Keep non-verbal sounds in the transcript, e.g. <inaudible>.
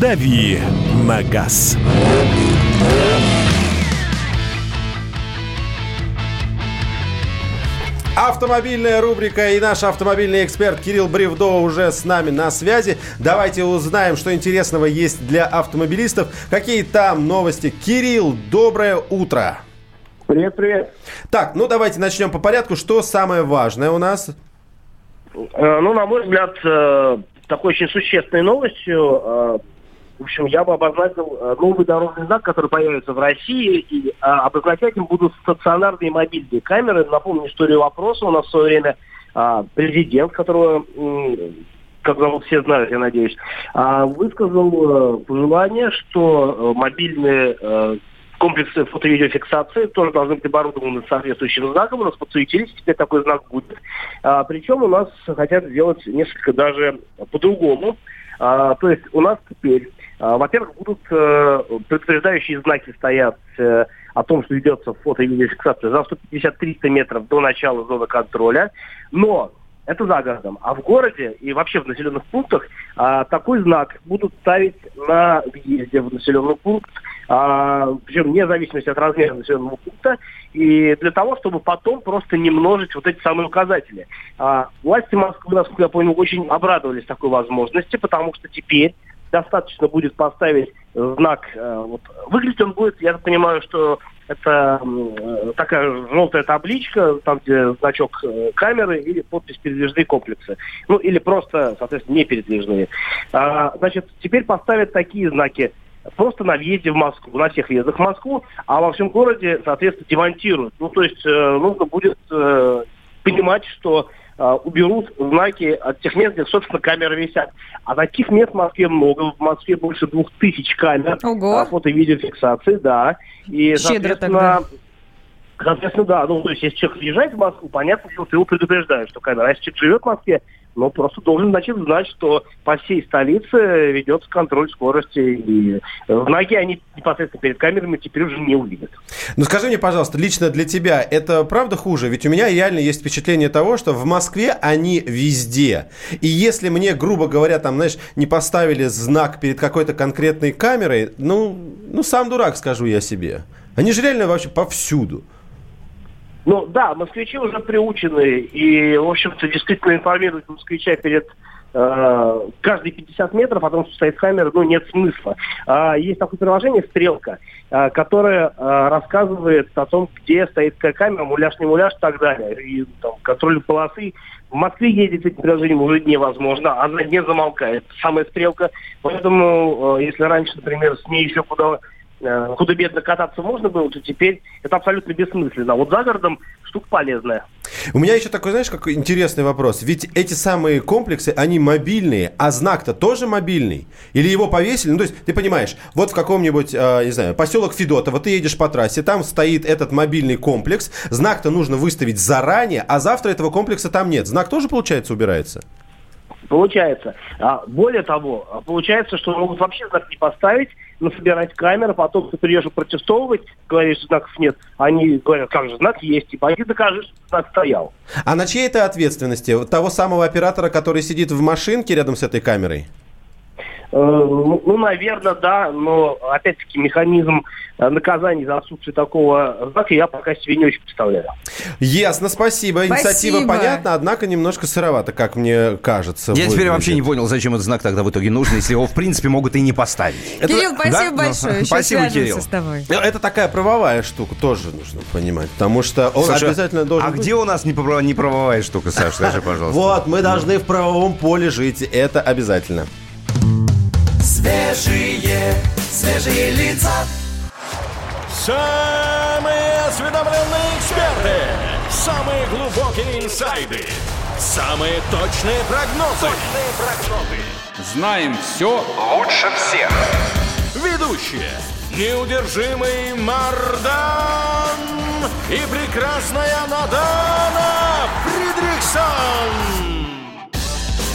«Дави на газ». Автомобильная рубрика и наш автомобильный эксперт Кирилл Бревдо уже с нами на связи. Давайте узнаем, что интересного есть для автомобилистов. Какие там новости? Кирилл, доброе утро. Привет, привет. Так, ну давайте начнем по порядку. Что самое важное у нас? Э, ну, на мой взгляд, э, такой очень существенной новостью э, в общем, я бы обозначил э, новый дорожный знак, который появится в России, и а, обозначать им будут стационарные мобильные камеры. Напомню историю вопроса. У нас в свое время а, президент, которого, как зовут, все знают, я надеюсь, а, высказал а, пожелание, что мобильные комплексы фото-видеофиксации тоже должны быть оборудованы соответствующим знаком. У нас подсуетились, теперь такой знак будет. А, причем у нас хотят сделать несколько даже по-другому. А, то есть у нас теперь во-первых, будут э, предупреждающие знаки стоять э, о том, что ведется фото и видеофиксация за 150-300 метров до начала зоны контроля. Но это за городом. А в городе и вообще в населенных пунктах а, такой знак будут ставить на въезде в населенный пункт, а, причем вне зависимости от размера населенного пункта, и для того, чтобы потом просто не множить вот эти самые указатели. А, власти Москвы, насколько я понял, очень обрадовались такой возможности, потому что теперь достаточно будет поставить знак. Э, вот. Выглядит он будет, я так понимаю, что это э, такая желтая табличка, там где значок э, камеры или подпись передвижные комплексы. Ну или просто, соответственно, не передвижные. А, значит, теперь поставят такие знаки просто на въезде в Москву, на всех въездах в Москву, а во всем городе, соответственно, демонтируют. Ну, то есть э, нужно будет э, понимать, что уберут знаки от тех мест, где, собственно, камеры висят. А таких мест в Москве много. В Москве больше двух тысяч камер Ого. А, фото- и видеофиксации, да. И, Щедро тогда. Соответственно, да, ну, то есть, если человек въезжает в Москву, понятно, что ты его предупреждаешь, что камера. А если человек живет в Москве, но просто должен, значит, знать, что по всей столице ведется контроль скорости. И в ноге они непосредственно перед камерами теперь уже не увидят. Ну скажи мне, пожалуйста, лично для тебя это правда хуже? Ведь у меня реально есть впечатление того, что в Москве они везде. И если мне, грубо говоря, там, знаешь, не поставили знак перед какой-то конкретной камерой, ну, ну сам дурак, скажу я себе. Они же реально вообще повсюду. Ну да, москвичи уже приучены и, в общем-то, действительно информируют москвича перед э, каждые 50 метров о том, что стоит камера, ну, нет смысла. А, есть такое приложение «Стрелка», а, которое а, рассказывает о том, где стоит какая камера, муляж, не муляж и так далее. И там, контроль полосы. В Москве ездить этим приложением уже невозможно, она не замолкает. Самая «Стрелка». Поэтому, э, если раньше, например, с ней еще куда худо-бедно кататься можно было, то теперь это абсолютно бессмысленно. Вот за городом штука полезная. У меня еще такой, знаешь, какой интересный вопрос. Ведь эти самые комплексы, они мобильные, а знак-то тоже мобильный. Или его повесили? Ну, то есть, ты понимаешь, вот в каком-нибудь, э, не знаю, поселок Федотово, ты едешь по трассе, там стоит этот мобильный комплекс, знак-то нужно выставить заранее, а завтра этого комплекса там нет. Знак тоже, получается, убирается? Получается. А, более того, получается, что могут вообще знак не поставить, насобирать камеры, потом ты придешь протестовывать, говоришь, знаков нет. Они говорят, как же, знак есть, и пойди докажи, что знак стоял. А на чьей это ответственности? Того самого оператора, который сидит в машинке рядом с этой камерой? Э, ну, ну, наверное, да, но опять-таки механизм э, наказания за отсутствие такого знака я пока себе не очень представляю. Ясно, спасибо. Инициатива Спасибо. понятна, однако немножко сыровато, как мне кажется. Я теперь выглядит. вообще не понял, зачем этот знак тогда в итоге нужен, если его, в принципе, могут и не поставить. Это- Кирилл, спасибо да? Ну, большое. Еще спасибо, Кирилл. с тобой. Э, Это такая правовая штука, тоже нужно понимать. Потому что он обязательно должен А быть. где у нас неправ- неправовая штука, Саш? Скажи, <laughs> пожалуйста. Вот, мы должны в правовом поле жить. Это обязательно. Свежие, свежие лица. Самые осведомленные эксперты. Самые глубокие инсайды. Самые точные прогнозы. Точные прогнозы. Знаем все лучше всех. Ведущие. Неудержимый Мардан и прекрасная Надана